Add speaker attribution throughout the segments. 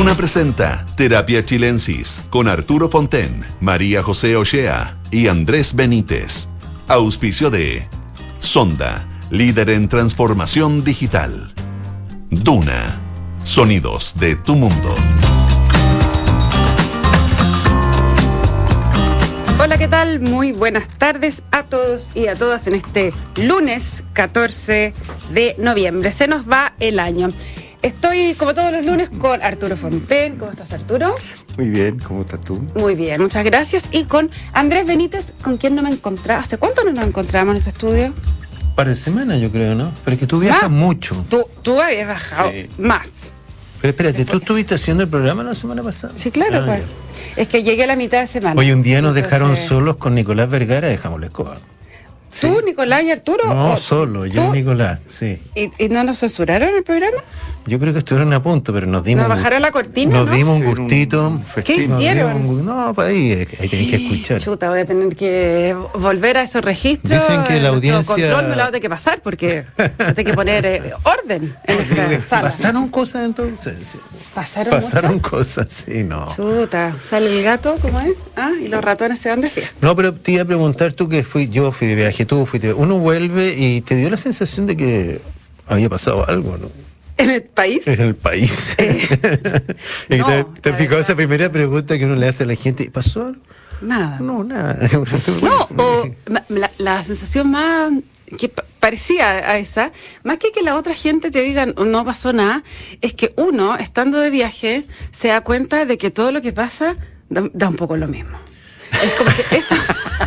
Speaker 1: Duna presenta Terapia Chilensis con Arturo Fonten, María José Ochea y Andrés Benítez. Auspicio de Sonda, líder en transformación digital. Duna, sonidos de tu mundo.
Speaker 2: Hola, ¿qué tal? Muy buenas tardes a todos y a todas en este lunes 14 de noviembre. Se nos va el año. Estoy, como todos los lunes, con Arturo Fonten. ¿Cómo estás, Arturo?
Speaker 3: Muy bien, ¿cómo estás tú?
Speaker 2: Muy bien, muchas gracias. Y con Andrés Benítez, con quien no me encontraba. ¿Hace cuánto no nos encontramos en este estudio?
Speaker 3: Para semanas, yo creo, ¿no? Pero es que tú viajas
Speaker 2: ¿Más?
Speaker 3: mucho.
Speaker 2: Tú, tú habías bajado
Speaker 3: Sí.
Speaker 2: más.
Speaker 3: Pero espérate, ¿tú estuviste haciendo el programa la semana pasada?
Speaker 2: Sí, claro,
Speaker 3: Ah,
Speaker 2: pues. Es que llegué a la mitad de semana.
Speaker 3: Hoy un día nos dejaron solos con Nicolás Vergara, dejamos la
Speaker 2: ¿Tú, Nicolás y Arturo?
Speaker 3: No,
Speaker 2: o
Speaker 3: solo, yo
Speaker 2: tú?
Speaker 3: y Nicolás, sí.
Speaker 2: ¿Y, y no nos censuraron el programa?
Speaker 3: Yo creo que estuvieron a punto, pero nos dimos.
Speaker 2: ¿Nos bajaron la cortina,
Speaker 3: Nos
Speaker 2: no?
Speaker 3: dimos un gustito.
Speaker 2: ¿Qué hicieron?
Speaker 3: un no, para ahí hay, que- hay que- hay que escuchar.
Speaker 2: Chuta, voy a tener que volver a esos registros.
Speaker 3: Dicen que la audiencia-
Speaker 2: control me lo va que pasar porque hay que poner eh, orden en esta sala.
Speaker 3: ¿Pasaron cosas entonces?
Speaker 2: ¿Pasaron,
Speaker 3: Pasaron
Speaker 2: muchas?
Speaker 3: cosas, sí, no.
Speaker 2: Chuta, sale el gato, ¿cómo es? Ah, y los ratones se van de fiesta.
Speaker 3: No, pero te iba a preguntar tú que fui, yo fui de viaje, tú fuiste Uno vuelve y te dio la sensación de que había pasado algo, ¿no?
Speaker 2: ¿En el país?
Speaker 3: En el país. y
Speaker 2: no,
Speaker 3: te, te
Speaker 2: verdad.
Speaker 3: esa primera pregunta que uno le hace a la gente. ¿Pasó algo?
Speaker 2: Nada.
Speaker 3: No, nada.
Speaker 2: No, o la, la sensación más que pa- parecía a esa, más que que la otra gente te diga no pasó nada, es que uno, estando de viaje, se da cuenta de que todo lo que pasa da, da un poco lo mismo. Es como que eso.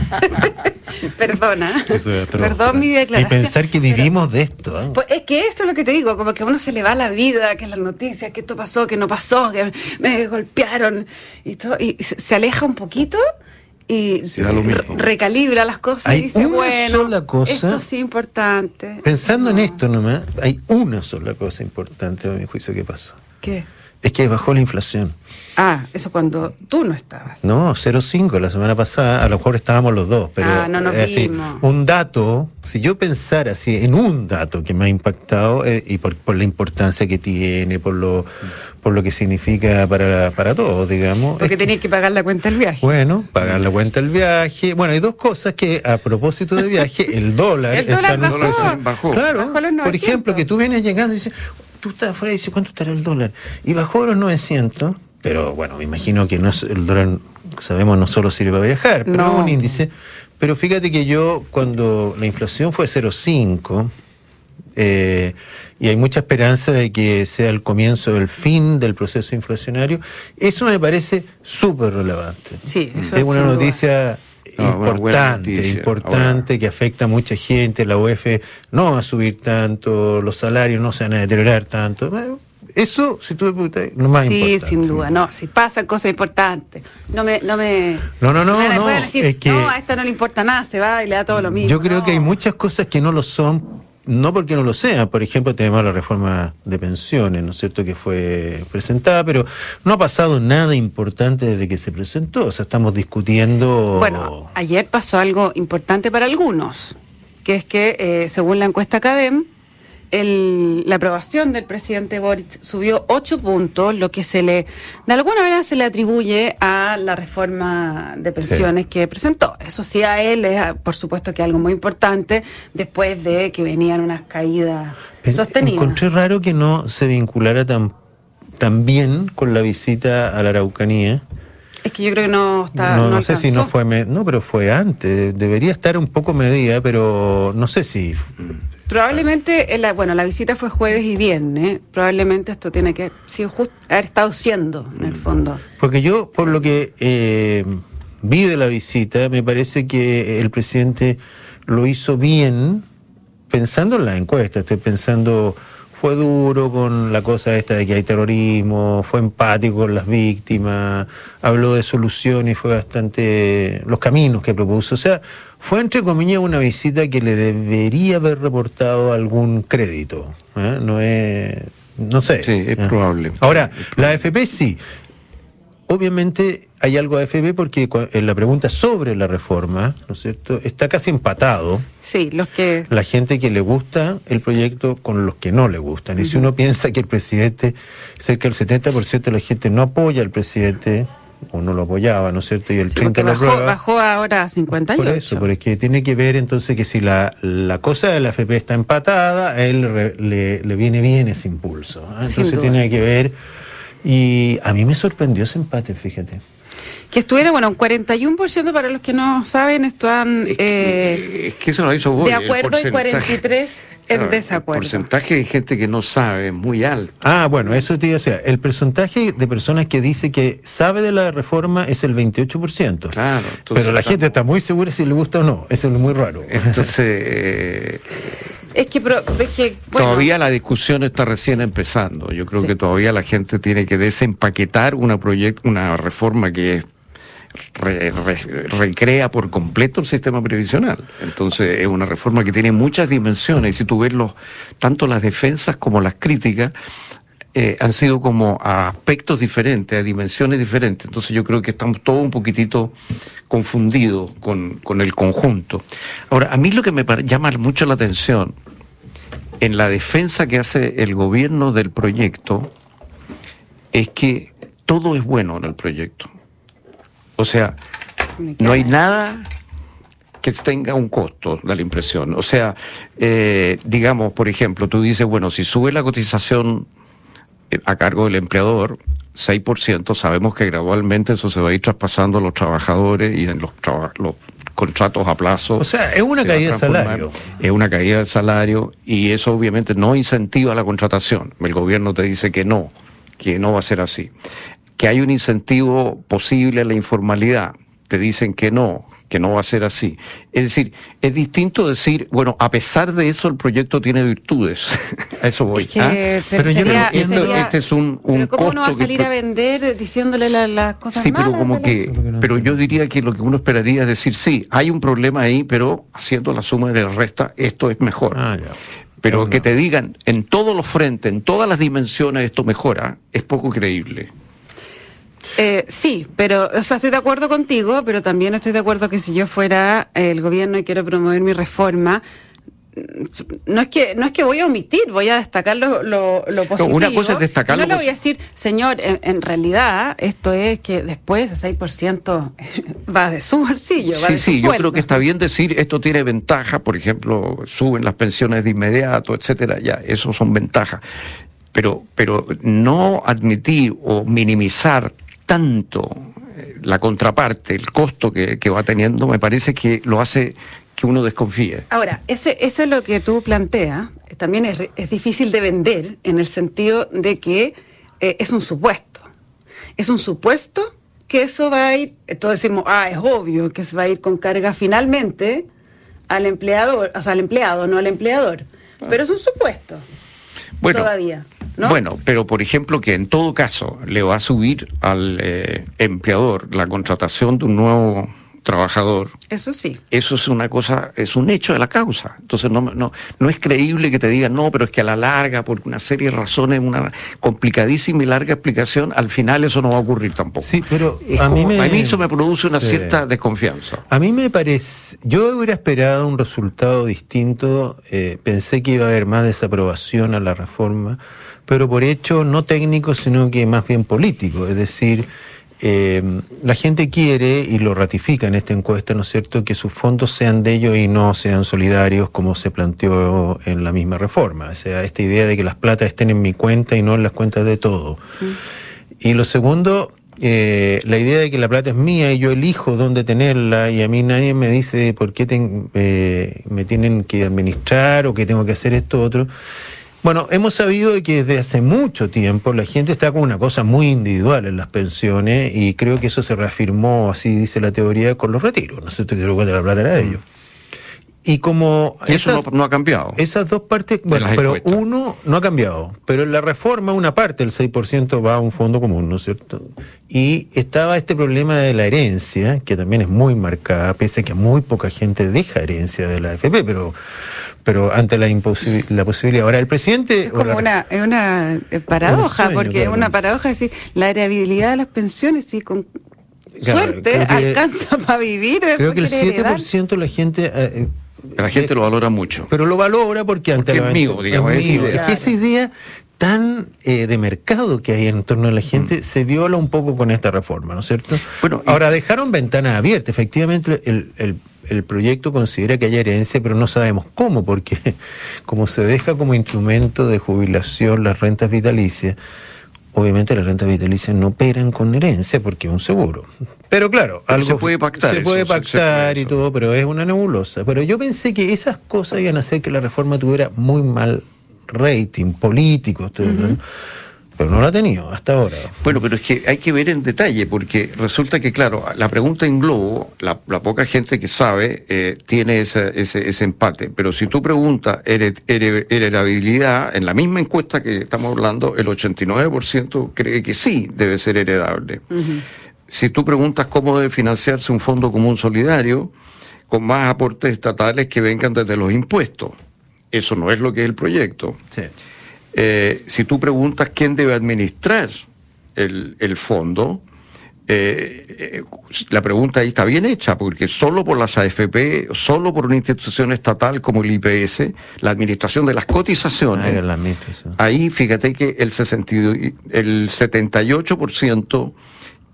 Speaker 2: Perdona.
Speaker 3: Es.
Speaker 2: Perdón mi
Speaker 3: Y
Speaker 2: declaración.
Speaker 3: pensar que
Speaker 2: pero-
Speaker 3: vivimos de esto. ¿ah?
Speaker 2: pues es que esto es lo que te digo, como que a uno se le va la vida, que las noticias, que esto pasó, que no pasó, que me golpearon y todo, y se, aleja un poquito y
Speaker 4: Sí,
Speaker 2: recalibra las cosas
Speaker 3: Hay
Speaker 2: y dice,
Speaker 3: una
Speaker 2: bueno,
Speaker 3: sola cosa-
Speaker 2: esto sí es importante.
Speaker 3: Pensando en esto nomás, hay una sola cosa importante a mi juicio que pasó.
Speaker 2: ¿Qué?
Speaker 3: Es que bajó la inflación.
Speaker 2: Ah, eso cuando tú no estabas.
Speaker 3: No, 0,5 la semana pasada, a lo mejor estábamos los dos, pero
Speaker 2: Ah, no nos vimos.
Speaker 3: un dato, si yo pensara así en un dato que me ha impactado eh, y por, por la importancia que tiene, por lo por lo que significa para, para todos, digamos.
Speaker 2: Porque tenías que pagar la cuenta del viaje.
Speaker 3: bueno, pagar la cuenta del viaje. Bueno, hay dos cosas que a propósito de viaje, el dólar
Speaker 2: El dólar
Speaker 3: está en un
Speaker 2: bajó.
Speaker 4: Bajó.
Speaker 3: Claro,
Speaker 2: Bajó los
Speaker 3: por
Speaker 2: 900.
Speaker 3: ejemplo, que tú vienes llegando y dices, tú estás afuera y dices, ¿cuánto estará el dólar? Y bajó a los 900, pero bueno, me imagino que no es, el dólar, sabemos, no solo sirve para viajar, pero
Speaker 2: No.
Speaker 3: es un índice. Pero fíjate que yo, cuando la inflación fue 0,5, eh, y hay mucha esperanza de que sea el comienzo del fin del proceso inflacionario, eso me parece súper relevante.
Speaker 2: Sí, eso
Speaker 3: es una
Speaker 2: duda.
Speaker 4: Buena
Speaker 3: importante,
Speaker 4: noticia.
Speaker 3: importante, que afecta a mucha gente, la UEF no va a subir tanto, los salarios no se van a deteriorar tanto. Bueno, Eso, si tú me preguntas, lo más
Speaker 2: sí,
Speaker 3: importante.
Speaker 2: sin duda, no, si pasan cosas importantes. No me, no me,
Speaker 3: No, no, no,
Speaker 2: me
Speaker 3: no,
Speaker 2: pueden decir,
Speaker 3: es que-
Speaker 2: no, a esta no le importa nada, se va y le da todo lo mismo.
Speaker 3: Yo creo
Speaker 2: No.
Speaker 3: que hay muchas cosas que no lo son, no porque no lo sean. Por ejemplo, tenemos la reforma de pensiones, ¿no es cierto?, que fue presentada, pero no ha pasado nada importante desde que se presentó. O sea, estamos discutiendo.
Speaker 2: Bueno, ayer pasó algo importante para algunos, que es que, eh, según la encuesta CADEM, el- la aprobación del presidente Boric subió ocho puntos, lo que se le, de alguna manera se le atribuye a la reforma de pensiones que presentó. Eso sí, a él es, por supuesto, que algo muy importante después de que venían unas caídas
Speaker 3: Pen-
Speaker 2: sostenidas.
Speaker 3: Encontré raro que no se vinculara tan, tan bien con la visita a la Araucanía.
Speaker 2: Es que yo creo que no está.
Speaker 3: no,
Speaker 2: no
Speaker 3: no sé si no fue, no, pero fue antes. Debería estar un poco medida, pero no sé si.
Speaker 2: Probablemente, eh, la, bueno, la visita fue jueves y viernes. Probablemente esto tiene que sí, just- haber estado siendo, en el fondo.
Speaker 3: Porque yo, por lo que eh, vi de la visita, me parece que el presidente lo hizo bien pensando en la encuesta. Estoy pensando, fue duro con la cosa esta de que hay terrorismo, fue empático con las víctimas, habló de soluciones fue bastante los caminos que propuso. O sea, fue entre comillas una visita que le debería haber reportado algún crédito. ¿eh? No es, no sé.
Speaker 4: Sí, es
Speaker 3: ¿eh?
Speaker 4: probable.
Speaker 3: Ahora, la AFP sí. obviamente hay algo de AFP porque en la pregunta sobre la reforma, ¿no es cierto?, está casi empatado.
Speaker 2: Sí, los que...
Speaker 3: La gente que le gusta el proyecto con los que no le gustan. Y si uno piensa que el presidente, cerca del 70% de la gente no apoya al presidente, o no lo apoyaba, ¿no es cierto? Y el 30
Speaker 2: lo
Speaker 3: bajó,
Speaker 2: bajó ahora a 58.
Speaker 3: Por eso, porque tiene que ver entonces que si la, la cosa de la FP está empatada, a él le, le, viene bien ese impulso. ¿eh? Entonces tiene que ver. Y a mí me sorprendió ese empate, fíjate.
Speaker 2: Que estuviera, bueno, un 41% para los que no saben, están...
Speaker 4: Es que, eh, eso lo hizo vos,
Speaker 2: De acuerdo y 43 en desacuerdo.
Speaker 4: El porcentaje de gente que no sabe es muy alto.
Speaker 3: Ah, bueno, eso te iba a decir. El porcentaje de personas que dice que sabe de la reforma es el 28%. Claro. Pero la gente está muy segura si le gusta o no. Eso es muy raro.
Speaker 4: Entonces... Eh,
Speaker 2: es que, que
Speaker 4: todavía la discusión está recién empezando. Yo creo que todavía la gente tiene que desempaquetar una proyecto, una reforma que es recrea por completo el sistema previsional. Entonces es una reforma que tiene muchas dimensiones y si tú ves los, tanto las defensas como las críticas eh, han sido como a aspectos diferentes, a dimensiones diferentes. Entonces yo creo que estamos todos un poquitito confundidos con, con el conjunto. Ahora, a mí lo que me llama mucho la atención en la defensa que hace el gobierno del proyecto es que todo es bueno en el proyecto. O sea, no hay nada que tenga un costo, da la impresión. O sea, eh, digamos, por ejemplo, tú dices, bueno, si sube la cotización eh, a cargo del empleador, 6%, sabemos que gradualmente eso se va a ir traspasando a los trabajadores y en los, los contratos a plazo.
Speaker 3: O sea, es una caída de salario.
Speaker 4: Es una caída del salario y eso obviamente no incentiva la contratación. El gobierno te dice que no, que no va a ser así que hay un incentivo posible a la informalidad. Te dicen que no, que no va a ser así. Es decir, es distinto decir, bueno, a pesar de eso el proyecto tiene virtudes. a eso voy.
Speaker 2: ¿ah? pero, yo este es un, un ¿Cómo uno va a salir a vender diciéndole las cosas
Speaker 4: Sí, pero como que, pero yo diría que lo que uno esperaría es decir, sí, hay un problema ahí, pero haciendo la suma de la resta, esto es mejor. Ah, pero que te digan en todos los frentes, en todas las dimensiones esto mejora, es poco creíble.
Speaker 2: Eh, sí, pero, o sea, estoy de acuerdo contigo, pero también estoy de acuerdo que si yo fuera el gobierno y quiero promover mi reforma, no es que no es que voy a omitir, voy a destacar lo, lo, positivo.
Speaker 4: una cosa es destacarlo.
Speaker 2: No le voy a decir, señor, en, realidad esto es que después ese 6% va de su bolsillo.
Speaker 4: sí, sí, yo creo que está bien decir esto tiene ventaja, por ejemplo, suben las pensiones de inmediato, etcétera, ya, eso son ventajas. Pero, pero no admitir o minimizar tanto eh, la contraparte, el costo que, va teniendo, me parece que lo hace que uno desconfíe.
Speaker 2: Ahora, ese, eso es lo que tú planteas, también es, es, difícil de vender en el sentido de que eh, es un supuesto. Es un supuesto que eso va a ir, todos decimos, ah, es obvio que se va a ir con carga finalmente al empleador, o sea, al empleado, no al empleador. Ah. Pero es un supuesto.
Speaker 4: Bueno, todavía. Bueno, pero por ejemplo que en todo caso le va a subir al eh, empleador la contratación de un nuevo trabajador.
Speaker 2: Eso sí.
Speaker 4: Eso es una cosa, es un hecho de la causa. Entonces no, no, no es creíble que te digan, no, pero es que a la larga, por una serie de razones, una complicadísima y larga explicación, al final eso no va a ocurrir tampoco.
Speaker 3: Sí, pero a, mí me...
Speaker 4: a mí eso me produce una cierta desconfianza.
Speaker 3: A mí me parece, yo hubiera esperado un resultado distinto, eh, pensé que iba a haber más desaprobación a la reforma pero por hecho no técnico, sino que más bien político. Es decir, eh, la gente quiere, y lo ratifica en esta encuesta, ¿no es cierto?, que sus fondos sean de ellos y no sean solidarios como se planteó en la misma reforma. O sea, esta idea de que las platas estén en mi cuenta y no en las cuentas de todo. Mm. Y lo segundo, eh, la idea de que la plata es mía y yo elijo dónde tenerla y a mí nadie me dice por qué eh, me tienen que administrar o que tengo que hacer esto otro. Bueno, hemos sabido que desde hace mucho tiempo la gente está con una cosa muy individual en las pensiones y creo que eso se reafirmó, así dice la teoría, con los retiros. No sé te plata era de mm. Y como...
Speaker 4: eso no, ha cambiado.
Speaker 3: Esas dos partes, bueno, pero uno no ha cambiado, pero en la reforma una parte, el 6% va a un fondo común, ¿no es cierto? Y estaba este problema de la herencia, que también es muy marcada, pese a que muy poca gente deja herencia de la AFP, pero pero ante la, la posibilidad. Ahora, el presidente...
Speaker 2: Es como una, es una eh, paradoja, porque es una paradoja decir, la heredabilidad de las pensiones, sí, con suerte alcanza para vivir.
Speaker 3: Creo que el 7% de la gente... Eh,
Speaker 4: la gente lo valora mucho.
Speaker 3: Pero lo valora porque ante
Speaker 4: porque es mío, digamos.
Speaker 3: Es, es que esa idea tan eh, de mercado que hay en torno a la gente mm. se viola un poco con esta reforma, ¿no es cierto? Bueno, ahora dejaron ventanas abiertas. Efectivamente, el, el, el, proyecto considera que hay herencia, pero no sabemos cómo, porque como se deja como instrumento de jubilación las rentas vitalicias, obviamente las rentas vitalicias no operan con herencia porque es un seguro. Pero claro,
Speaker 4: algo se puede pactar.
Speaker 3: Se puede pactar y todo, pero es una nebulosa. Pero yo pensé que esas cosas iban a hacer que la reforma tuviera muy mal rating político, pero no la ha tenido hasta ahora.
Speaker 4: Bueno, pero es que hay que ver en detalle, porque resulta que, claro, la pregunta en globo, la, poca gente que sabe eh, tiene ese, ese, empate, pero si tú preguntas heredabilidad, en la misma encuesta que estamos hablando, el 89% cree que sí debe ser heredable. Si tú preguntas cómo debe financiarse un fondo común solidario, con más aportes estatales que vengan desde los impuestos eso no es lo que es el proyecto. Eh, si tú preguntas quién debe administrar el, fondo, eh, eh, la pregunta ahí está bien hecha, porque solo por las AFP, solo por una institución estatal como el IPS, la administración de las cotizaciones, ahí fíjate que el, 60, el 78%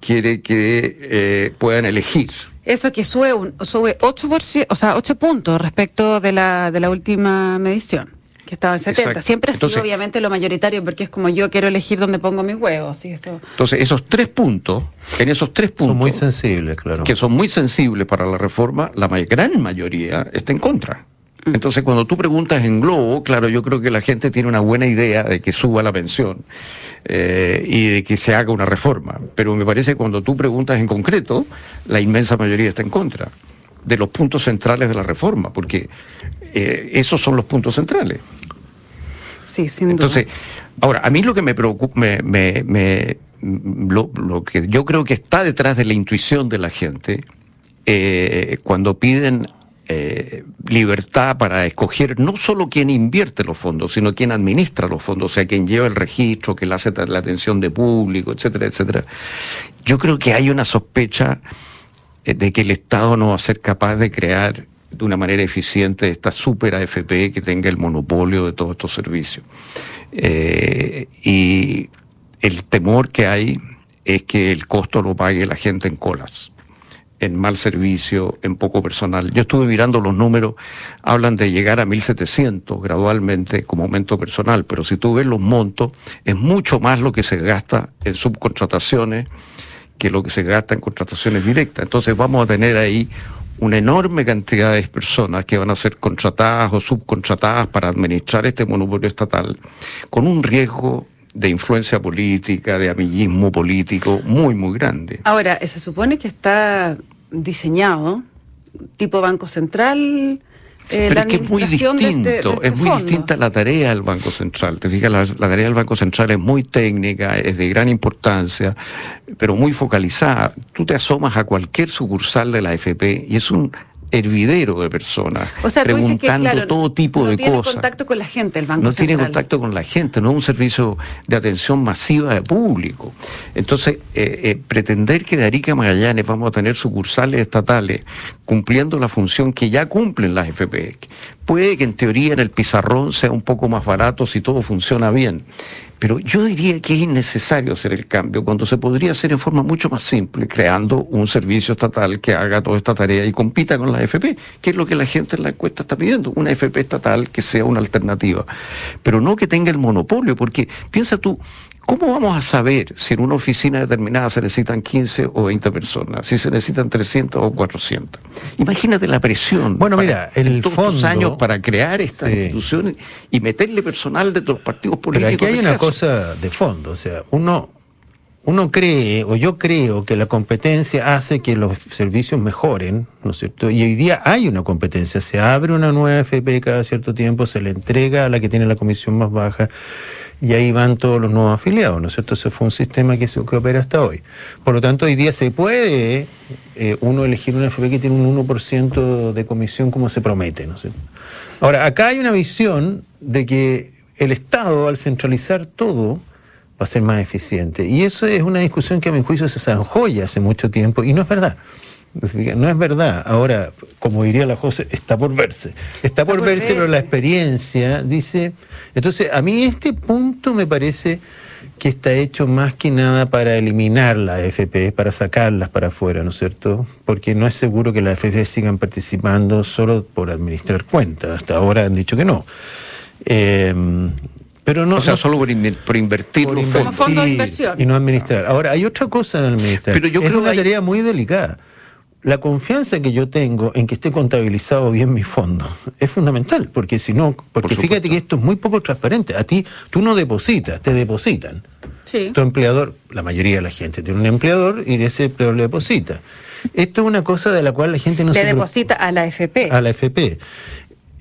Speaker 4: quiere que puedan elegir.
Speaker 2: Eso que sube, un, sube 8%, o sea, 8 puntos respecto de la, de la última medición que estaba en 70. Siempre ha sido obviamente lo mayoritario porque es como yo quiero elegir dónde pongo mis huevos. ¿sí? Eso...
Speaker 4: Entonces, esos tres puntos, en esos tres puntos...
Speaker 3: Son muy sensibles, claro.
Speaker 4: Que son muy sensibles para la reforma, la gran mayoría está en contra. Mm. Entonces, cuando tú preguntas en globo, claro, yo creo que la gente tiene una buena idea de que suba la pensión eh, y de que se haga una reforma. Pero me parece que cuando tú preguntas en concreto, la inmensa mayoría está en contra de los puntos centrales de la reforma, porque eh, esos son los puntos centrales.
Speaker 2: Sí, sin
Speaker 4: Entonces, ahora, a mí lo que me preocupa, me, me, lo, lo, que yo creo que está detrás de la intuición de la gente, eh, cuando piden eh, libertad para escoger no solo quién invierte los fondos, sino quién administra los fondos, o sea, quién lleva el registro, quién hace la atención de público, etcétera, etcétera. Yo creo que hay una sospecha eh, de que el Estado no va a ser capaz de crear de una manera eficiente esta super AFP que tenga el monopolio de todos estos servicios. Eh, y el temor que hay es que el costo lo pague la gente en colas en mal servicio, en poco personal. Yo estuve mirando los números, hablan de llegar a 1.700 gradualmente como aumento personal, pero si tú ves los montos, es mucho más lo que se gasta en subcontrataciones que lo que se gasta en contrataciones directas. Entonces vamos a tener ahí una enorme cantidad de personas que van a ser contratadas o subcontratadas para administrar este monopolio estatal, con un riesgo de influencia política, de amiguismo político muy, muy grande.
Speaker 2: Ahora, se supone que está diseñado tipo Banco Central.
Speaker 4: Eh, Pero es que es muy este- distinto, este es muy distinta la tarea del Banco Central. Te fijas, la, la, tarea del Banco Central es muy técnica, es de gran importancia, pero muy focalizada. Tú te asomas a cualquier sucursal de la FP y es un hervidero de personas, preguntando todo tipo de cosas. No tiene
Speaker 2: contacto con la gente el Banco
Speaker 4: No
Speaker 2: tiene
Speaker 4: contacto con la gente, no es un servicio de atención masiva de público. Entonces, eh, eh, pretender que de Arica Magallanes vamos a tener sucursales estatales cumpliendo la función que ya cumplen las FP, puede que en teoría en el pizarrón sea un poco más barato si todo funciona bien, pero yo diría que es innecesario hacer el cambio cuando se podría hacer en forma mucho más simple, creando un servicio estatal que haga toda esta tarea y compita con la FP, que es lo que la gente en la encuesta está pidiendo, una FP estatal que sea una alternativa, pero no que tenga el monopolio, porque piensa tú, ¿Cómo vamos a saber si en una oficina determinada se necesitan 15 o 20 personas, si se necesitan 300 o 400? Imagínate la presión.
Speaker 3: Bueno, mira, el
Speaker 4: fondo, años para crear esta institución y meterle personal de todos los partidos políticos.
Speaker 3: Pero aquí hay una cosa de fondo, o sea, uno uno cree, o yo creo que la competencia hace que los servicios mejoren, ¿no es cierto? Y hoy día hay una competencia, se abre una nueva FP cada cierto tiempo, se le entrega a la que tiene la comisión más baja, y ahí van todos los nuevos afiliados, ¿no es cierto? Ese fue un sistema que, se, opera hasta hoy. Por lo tanto, hoy día se puede eh, uno elegir una FP que tiene un 1% de comisión como se promete, ¿no es cierto? Ahora, acá hay una visión de que el Estado, al centralizar todo, va a ser más eficiente. Y eso es una discusión que a mi juicio se zanjó ya hace mucho tiempo y no es verdad. No es verdad. Ahora, como diría la José, está por verse. Está por, verse, pero la experiencia dice. Entonces, a mí este punto me parece que está hecho más que nada para eliminar la FP, para sacarlas para afuera, ¿no es cierto? Porque no es seguro que las FP sigan participando solo por administrar cuentas. Hasta ahora han dicho que no. Eh, pero no,
Speaker 4: o sea, solo por, invertir
Speaker 2: los fondos. de inversión.
Speaker 3: Y no administrar. Ahora, hay otra cosa en el ministerio. Pero yo es una tarea muy delicada. La confianza que yo tengo en que esté contabilizado bien mi fondo es fundamental, porque si no, porque fíjate que esto es muy poco transparente. A ti, tú no depositas, te depositan.
Speaker 2: Sí.
Speaker 3: Tu empleador, la mayoría de la gente tiene un empleador y ese empleador le deposita. Esto es una cosa de la cual la gente no
Speaker 2: le
Speaker 3: se
Speaker 2: deposita a la FP.
Speaker 3: A la FP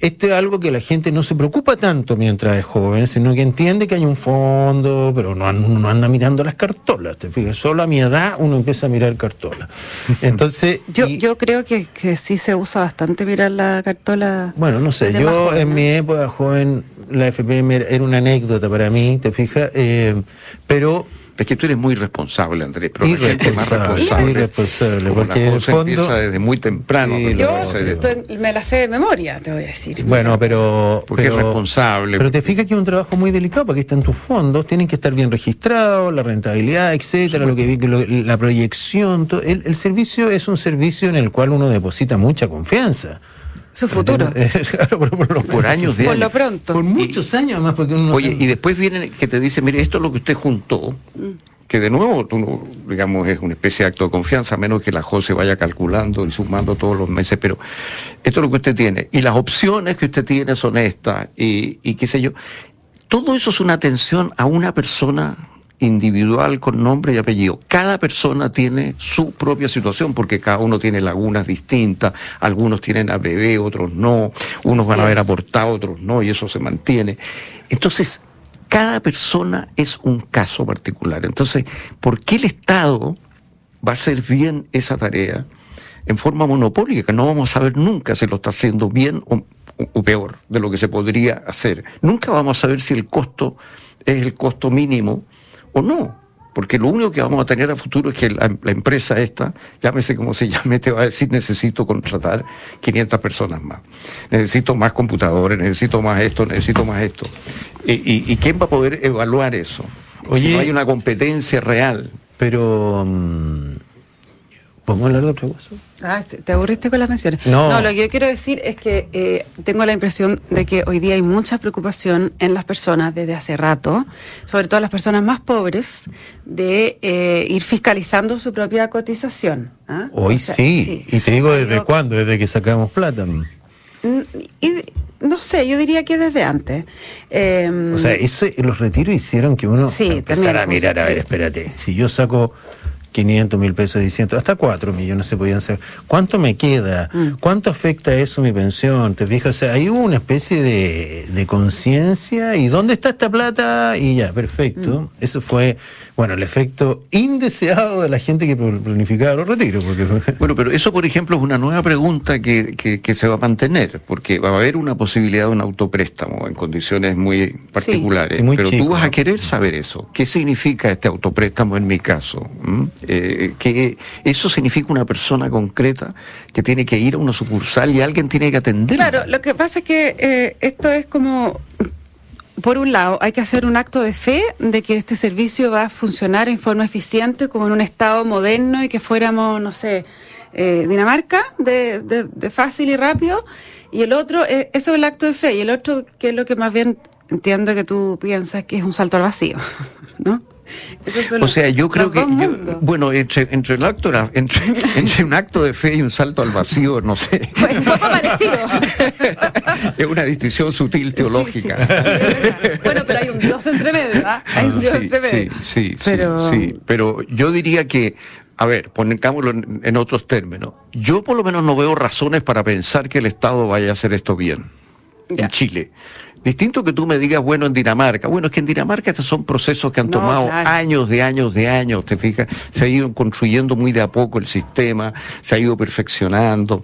Speaker 3: esto es algo que la gente no se preocupa tanto mientras es joven, sino que entiende que hay un fondo, pero no, anda mirando las cartolas. Te fijas, solo a mi edad uno empieza a mirar cartolas. Entonces.
Speaker 2: yo, yo creo que, que sí se usa bastante mirar la cartola.
Speaker 3: Bueno, no sé, yo en mi época joven, la FPM era una anécdota para mí, te fijas, eh, pero
Speaker 4: es que tú eres muy responsable, Andrés, pero
Speaker 3: la gente más responsable. Irresponsable, porque
Speaker 4: en el fondo... empieza desde muy temprano.
Speaker 2: yo me la sé de memoria, te voy a decir.
Speaker 3: Bueno, pero...
Speaker 4: Porque es responsable.
Speaker 3: Pero te fijas que es un trabajo muy delicado, porque están tus fondos, tienen que estar bien registrados, la rentabilidad, etcétera, lo que, la proyección. el, el servicio es un servicio en el cual uno deposita mucha confianza.
Speaker 2: Su futuro.
Speaker 4: por, años de
Speaker 2: Por lo pronto.
Speaker 3: Por muchos años más. Porque
Speaker 4: Oye, y después vienen que te dicen, mire, esto es lo que usted juntó, que de nuevo, tú, digamos, es una especie de acto de confianza, a menos que la JOSE vaya calculando y sumando todos los meses, pero esto es lo que usted tiene. Y las opciones que usted tiene son estas, y, y qué sé yo. Todo eso es una atención a una persona individual con nombre y apellido. Cada persona tiene su propia situación porque cada uno tiene lagunas distintas, algunos tienen ABB, otros no, unos van a haber aportado, otros no, y eso se mantiene. Entonces, cada persona es un caso particular. Entonces, ¿por qué el Estado va a hacer bien esa tarea en forma monopólica? No vamos a saber nunca si lo está haciendo bien o, o peor de lo que se podría hacer. Nunca vamos a saber si el costo es el costo mínimo o no. Porque lo único que vamos a tener a futuro es que la, empresa esta, llámese como se llame, te va a decir necesito contratar 500 personas más. Necesito más computadores, necesito más esto, necesito más esto. ¿Y, quién va a poder evaluar eso? Oye, si no hay una competencia real.
Speaker 3: Pero... Mm, ¿Podemos hablar de otra cosa?
Speaker 2: Ah, te aburriste con las menciones. No. lo que yo quiero decir es que eh, tengo la impresión de que hoy día hay mucha preocupación en las personas desde hace rato, sobre todo las personas más pobres, de eh, ir fiscalizando su propia cotización.
Speaker 3: ¿ah? Hoy sí. y te digo desde cuándo, desde que sacamos plata. Mm,
Speaker 2: y, no sé, yo diría que desde antes.
Speaker 3: Em, o sea, eso, los retiros hicieron que uno empezara a mirar, a ver, espérate, si yo saco 500 mil pesos, 600, hasta 4 millones se podían hacer. ¿Cuánto me queda? Mm. ¿Cuánto afecta eso mi pensión? ¿Te fijas? O sea, hay una especie de, de conciencia y ¿dónde está esta plata? Y ya, perfecto. Mm. Eso fue, bueno, el efecto indeseado de la gente que planificaba los retiros. Porque...
Speaker 4: Bueno, pero eso, por ejemplo, es una nueva pregunta que, que, se va a mantener, porque va a haber una posibilidad de un autopréstamo en condiciones muy particulares. pero tú vas a querer saber eso. ¿Qué significa este autopréstamo en mi caso? ¿Mm? Eh, que eso significa una persona concreta que tiene que ir a una sucursal y alguien tiene que atender.
Speaker 2: Claro, lo que pasa es que eh, esto es como por un lado, hay que hacer un acto de fe de que este servicio va a funcionar en forma eficiente, como en un estado moderno y que fuéramos, no sé, eh, Dinamarca, de, de, fácil y rápido. Y el otro, eso es el acto de fe. Y el otro, que es lo que más bien entiendo que tú piensas que es un salto al vacío, ¿no?
Speaker 4: O sea, yo creo que, bueno, entre, entre, el acto, entre, entre, un acto de fe y un salto al vacío, no sé.
Speaker 2: Pues un poco parecido.
Speaker 4: es una distinción sutil teológica.
Speaker 2: bueno, pero hay un Dios entre medio, ¿ah? Hay un Dios
Speaker 4: sí,
Speaker 2: entre medio.
Speaker 4: sí, sí,
Speaker 2: Pero-
Speaker 4: sí, sí. Pero yo diría que, a ver, pongámoslo en, en otros términos. Yo por lo menos no veo razones para pensar que el Estado vaya a hacer esto bien
Speaker 2: Ya.
Speaker 4: en Chile. Distinto que tú me digas, bueno, en Dinamarca. Bueno, es que en Dinamarca estos son procesos que han
Speaker 2: No,
Speaker 4: tomado
Speaker 2: claro.
Speaker 4: años de años de años, te fijas. Se ha ido construyendo muy de a poco el sistema, se ha ido perfeccionando.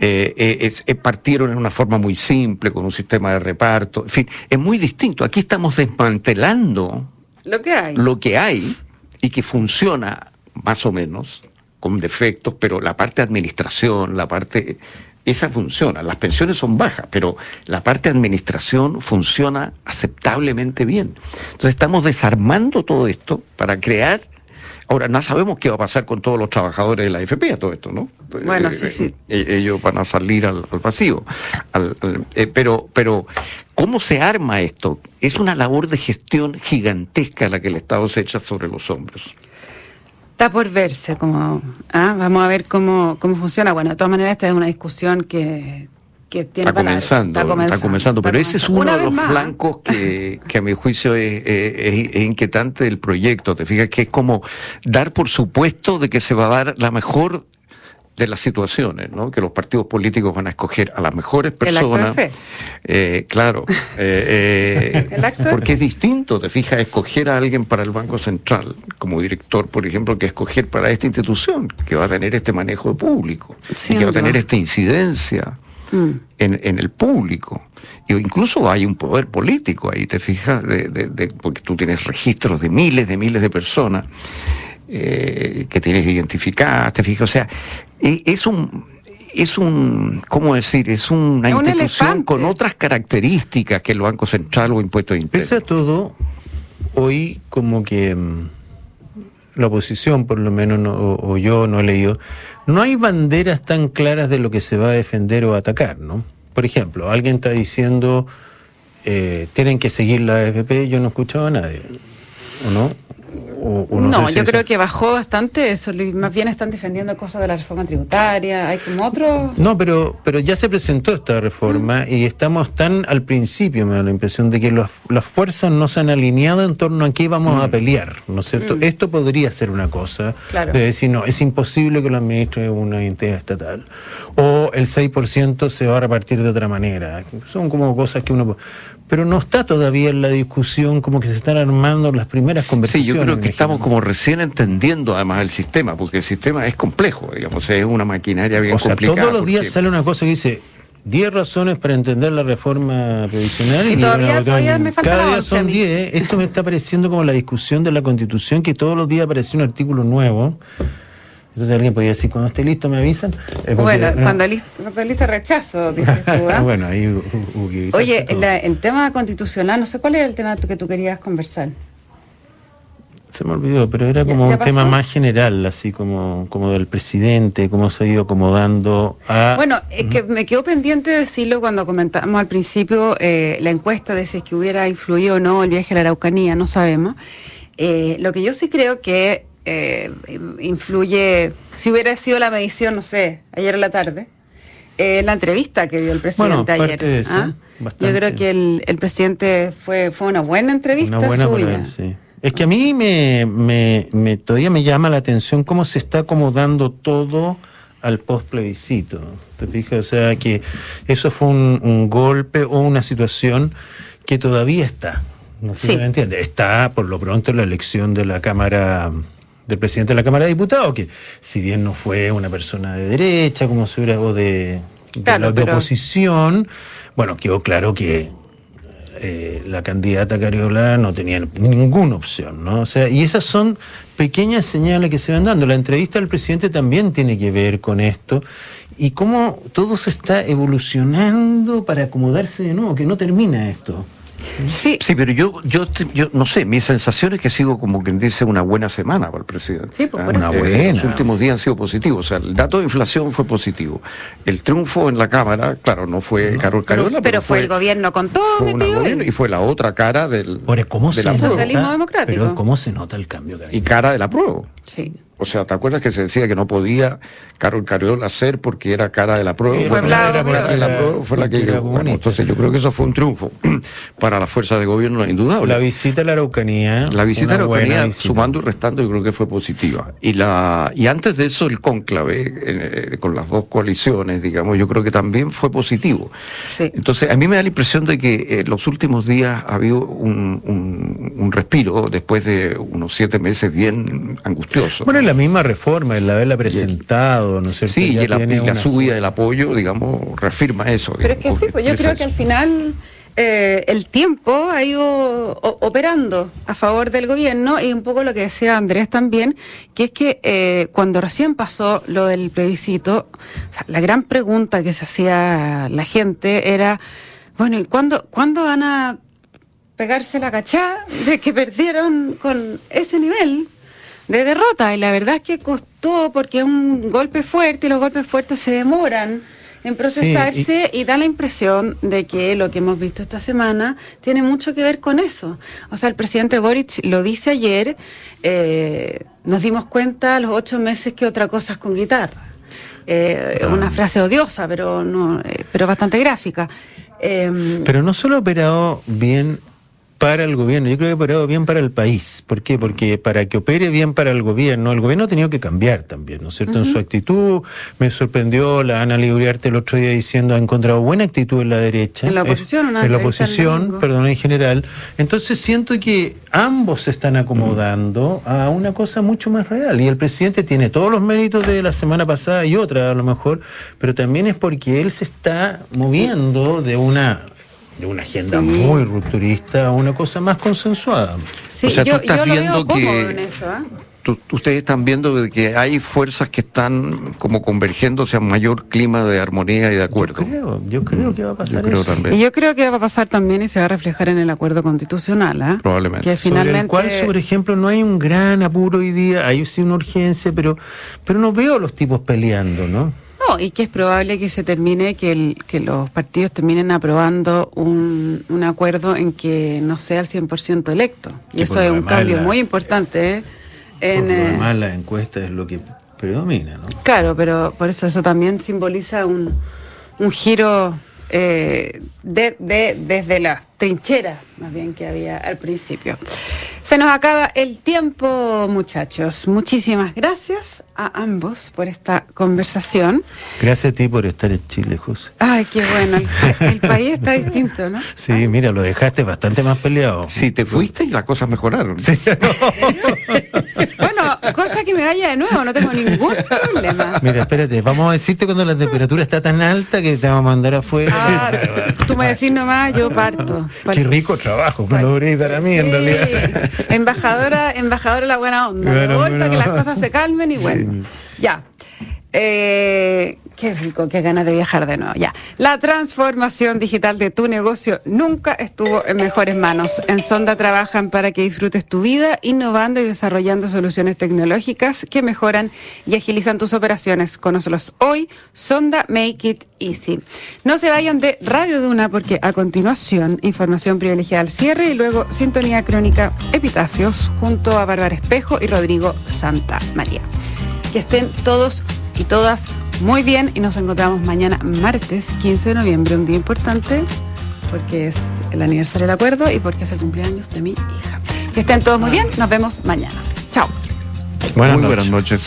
Speaker 4: Eh, eh, eh, partieron en una forma muy simple, con un sistema de reparto. En fin, es muy distinto. Aquí estamos desmantelando
Speaker 2: Lo que hay.
Speaker 4: lo que hay y que funciona más o menos con defectos, pero la parte de administración, la parte esa funciona. Las pensiones son bajas, pero la parte de administración funciona aceptablemente bien. Entonces estamos desarmando todo esto para crear. Ahora, no sabemos qué va a pasar con todos los trabajadores de la AFP a todo esto, ¿no?
Speaker 2: Bueno,
Speaker 4: Eh,
Speaker 2: sí, sí.
Speaker 4: eh, ellos van a salir al, al vacío. Al- al- eh, pero, pero, ¿cómo se arma esto? Es una labor de gestión gigantesca la que el Estado se echa sobre los hombros.
Speaker 2: Está por verse, como, ah, vamos a ver cómo, cómo funciona. Bueno, de todas maneras, esta es una discusión que, que tiene
Speaker 4: Está comenzando, está comenzando,
Speaker 2: está
Speaker 4: pero ese es
Speaker 2: comenzando.
Speaker 4: uno de los
Speaker 2: más,
Speaker 4: flancos que, que a mi juicio es- es inquietante del proyecto. Te fijas que es como dar por supuesto de que se va a dar la mejor de las situaciones, ¿no? Que los partidos políticos van a escoger a las mejores
Speaker 2: El acto de
Speaker 4: personas.
Speaker 2: fe.
Speaker 4: Eh, claro, eh, eh,
Speaker 2: El acto de
Speaker 4: porque es distinto, te fijas, escoger a alguien para el Banco Central como director, por ejemplo, que escoger para esta institución que va a tener este manejo de público y que va a tener esta incidencia
Speaker 2: Mm.
Speaker 4: en, en el público. Y incluso hay un poder político ahí, te fijas, de, de- de- porque tú tienes registros de miles, de miles de personas eh, que tienes identificadas, te fijas. O sea, e- es un... Es un, ¿cómo decir? Es una
Speaker 2: Es un
Speaker 4: institución
Speaker 2: elefante.
Speaker 4: con otras características que el Banco Central o impuestos
Speaker 3: Pese a todo, hoy como que mm, la oposición, por lo menos, no- o, o yo no he leído, no hay banderas tan claras de lo que se va a defender o atacar, ¿no? Por ejemplo, alguien está diciendo, eh, tienen que seguir la AFP, yo no he escuchado a nadie, ¿o no? O- o
Speaker 2: No,
Speaker 3: sé si
Speaker 2: yo
Speaker 3: eso-
Speaker 2: creo que bajó bastante eso. Más bien están defendiendo cosas de la reforma tributaria. Hay como otro.
Speaker 3: No, pero, pero ya se presentó esta reforma y estamos tan al principio, me da la impresión de que los- las fuerzas no se han alineado en torno a qué vamos a pelear, ¿no es cierto? Esto podría ser una cosa
Speaker 2: Claro.
Speaker 3: de decir, no, es imposible que lo administre una entidad estatal. O el 6% se va a repartir de otra manera. Son como cosas que uno... Pero no está todavía en la discusión como que se están armando las primeras
Speaker 4: Sí,
Speaker 3: conversaciones.
Speaker 4: yo creo que estamos como recién entendiendo además el sistema, porque el sistema es complejo, digamos, es una maquinaria bien
Speaker 3: O sea,
Speaker 4: complicada.
Speaker 3: todos los días
Speaker 4: porque-
Speaker 3: sale una cosa que dice 10 razones para entender la reforma previsional
Speaker 2: Y
Speaker 3: y,
Speaker 2: todavía-
Speaker 3: una-
Speaker 2: todavía me falta
Speaker 3: cada día son
Speaker 2: mí.
Speaker 3: 10. Esto me está pareciendo como la discusión de la Constitución que todos los días aparece un artículo nuevo. Entonces alguien podría decir, cuando esté listo me avisan. Eh, porque-
Speaker 2: Bueno,
Speaker 3: no.
Speaker 2: cuando listo, cuando listo rechazo, dices tú. ¿ah?
Speaker 3: bueno, ahí
Speaker 2: Oye, la- el tema constitucional, no sé cuál era el tema que tú querías conversar.
Speaker 3: Se me olvidó, pero era
Speaker 2: ¿Ya-
Speaker 3: como un tema más general, así como, como del presidente, cómo se ha ido acomodando a...
Speaker 2: Bueno, es que me quedó pendiente decirlo cuando comentamos al principio eh, la encuesta de si es que hubiera influido o no el viaje a la Araucanía, no sabemos. Eh, lo que yo sí creo que eh, influye, si hubiera sido la medición, no sé, ayer en la tarde, eh, la entrevista que dio el presidente
Speaker 3: Bueno,
Speaker 2: ayer.
Speaker 3: de eso,
Speaker 2: ¿ah? Yo creo que el, el presidente fue, fue una buena entrevista
Speaker 3: Una buena
Speaker 2: suya.
Speaker 3: él, sí. Es que a mí me, me, me- todavía me llama la atención cómo se está acomodando todo al post plebiscito. ¿Te fijas? O sea, que eso fue un, un golpe o una situación que todavía está. No sé
Speaker 2: Sí.
Speaker 3: si me entiende. Está, por lo pronto, la elección de la Cámara del presidente de la Cámara de Diputados, que si bien no fue una persona de derecha, como se hubiera, o de, de
Speaker 2: Claro,
Speaker 3: la- de
Speaker 2: pero-
Speaker 3: oposición, bueno, quedó claro que eh, la candidata Cariola no tenía ninguna opción, ¿no? O sea, y esas son pequeñas señales que se van dando. La entrevista del presidente también tiene que ver con esto y cómo todo se está evolucionando para acomodarse de nuevo, que no termina esto.
Speaker 2: Sí,
Speaker 4: Sí, pero yo, yo, yo no sé, mi sensación es que ha sido como quien dice una buena semana para el presidente.
Speaker 2: Sí, pues,
Speaker 4: Ah.
Speaker 3: Una
Speaker 4: eh,
Speaker 3: buena.
Speaker 4: Los últimos días han sido positivos. O sea, el dato de inflación fue positivo. El triunfo en la Cámara, claro, no fue Carol Cariola,
Speaker 2: pero fue el gobierno con todo
Speaker 4: fue una
Speaker 2: metido
Speaker 4: gobierno
Speaker 2: ahí.
Speaker 4: y fue la otra cara del,
Speaker 3: ¿cómo
Speaker 4: de
Speaker 3: se
Speaker 4: la
Speaker 3: nota?
Speaker 4: prueba.
Speaker 2: Socialismo democrático.
Speaker 3: Pero ¿cómo se nota el cambio,
Speaker 4: Y cara de la prueba.
Speaker 2: sí.
Speaker 4: O sea, ¿te acuerdas que se decía que no podía Carol Cariola hacer porque era cara de la prueba?
Speaker 2: Y fue
Speaker 4: la prueba, fue la que
Speaker 3: era
Speaker 4: bueno, entonces yo creo que eso fue un triunfo para la fuerza de gobierno indudable.
Speaker 3: La visita a la Araucanía.
Speaker 4: La visita a la Araucanía,
Speaker 3: visita.
Speaker 4: sumando y restando, yo creo que fue positiva. Y la y antes de eso, el cónclave, eh, con las dos coaliciones, digamos, yo creo que también fue positivo.
Speaker 2: Sí.
Speaker 4: Entonces, a mí me da la impresión de que eh, los últimos días ha habido un, un- un respiro después de unos siete meses bien angustiosos.
Speaker 3: Bueno, la misma reforma, el haberla presentado, ¿no es cierto?
Speaker 4: Sí,
Speaker 3: Ya
Speaker 4: y la,
Speaker 3: tiene
Speaker 4: y la
Speaker 3: una-
Speaker 4: subida del apoyo, digamos, reafirma eso.
Speaker 2: Pero es que sí, pues yo creo que al final eh, el tiempo ha ido o- operando a favor del gobierno y un poco lo que decía Andrés también, que es que eh, cuando recién pasó lo del plebiscito, o sea, la gran pregunta que se hacía la gente era, bueno, ¿y cuándo, cuándo van a pegarse la cachá de que perdieron con ese nivel de derrota? Y la verdad es que costó porque es un golpe fuerte y los golpes fuertes se demoran en procesarse y... da la impresión de que lo que hemos visto esta semana tiene mucho que ver con eso. O sea, el presidente Boric lo dice ayer, eh, nos dimos cuenta a los ocho meses que otra cosa es con guitarra. Eh, Una frase odiosa, pero, no, eh, pero bastante gráfica. Eh,
Speaker 3: Pero no solo ha operado bien para el gobierno, yo creo que ha operado bien para el país. ¿Por qué? Porque para que opere bien para el gobierno, el gobierno ha tenido que cambiar también, ¿no es cierto? En su actitud, me sorprendió la Ana Libriarte el otro día diciendo ha encontrado buena actitud en la derecha.
Speaker 2: En la
Speaker 3: Es-
Speaker 2: oposición, una
Speaker 3: En la oposición, perdón, en general. Entonces siento que ambos se están acomodando a una cosa mucho más real. Y el presidente tiene todos los méritos de la semana pasada y otra a lo mejor, pero también es porque él se está moviendo de una de una agenda
Speaker 2: Sí.
Speaker 3: muy rupturista a una cosa más consensuada.
Speaker 2: sí,
Speaker 4: O sea, tú estás
Speaker 2: yo lo
Speaker 4: viendo
Speaker 2: veo
Speaker 4: que-
Speaker 2: en eso.
Speaker 4: Tú- ustedes están viendo que hay fuerzas que están como convergiendo hacia un mayor clima de armonía y de acuerdo.
Speaker 3: Creo, yo creo que va a pasar
Speaker 4: Yo creo
Speaker 3: eso.
Speaker 4: también.
Speaker 2: Y yo creo que va a pasar también y se va a reflejar en el acuerdo constitucional, ¿ah?
Speaker 4: Probablemente.
Speaker 2: Que
Speaker 3: Sobre
Speaker 2: finalmente.
Speaker 3: el cual, por ejemplo, no hay un gran apuro hoy día, hay sí una urgencia, pero, pero no veo a los tipos peleando, ¿no?
Speaker 2: No, y que es probable que se termine, que, el- que los partidos terminen aprobando un, un acuerdo en que no sea el 100% electo. Y eso es un cambio
Speaker 3: la-
Speaker 2: muy importante, ¿eh? En,
Speaker 3: lo
Speaker 2: eh,
Speaker 3: la encuesta es lo que predomina, ¿no?
Speaker 2: Claro, pero por eso eso también simboliza un, un giro eh, de, de- desde la trinchera, más bien que había al principio. Se nos acaba el tiempo, muchachos. Muchísimas gracias a ambos por esta conversación.
Speaker 3: Gracias a ti por estar en Chile, José.
Speaker 2: Ay, qué bueno. El, el país está distinto, ¿no?
Speaker 3: Sí, mira, lo dejaste bastante más peleado.
Speaker 4: Si te fuiste y las cosas mejoraron.
Speaker 2: Bueno, cosa que me vaya de nuevo, no tengo ningún problema.
Speaker 3: Mira, espérate, vamos a decirte cuando la temperatura está tan alta que te vamos a mandar afuera.
Speaker 2: Ah, tú me decís nomás, yo parto.
Speaker 3: Qué rico trabajo, me lo deberías dar a mí en realidad.
Speaker 2: Embajadora, embajadora de la buena onda. Me voy para que las cosas se calmen y bueno. Ya. Eh, qué rico, qué ganas de viajar de nuevo. Ya. La transformación digital de tu negocio nunca estuvo en mejores manos. En Sonda trabajan para que disfrutes tu vida, innovando y desarrollando soluciones tecnológicas que mejoran y agilizan tus operaciones. Conócelos hoy. Sonda Make It Easy. No se vayan de Radio Duna porque a continuación información privilegiada al cierre y luego sintonía crónica Epitafios junto a Bárbara Espejo y Rodrigo Santa María. Que estén todos y todas muy bien y nos encontramos mañana martes 15 de noviembre, un día importante porque es el aniversario del acuerdo y porque es el cumpleaños de mi hija. Que estén todos muy bien, nos vemos mañana. Chao.
Speaker 3: Buenas
Speaker 4: Muy buenas noches.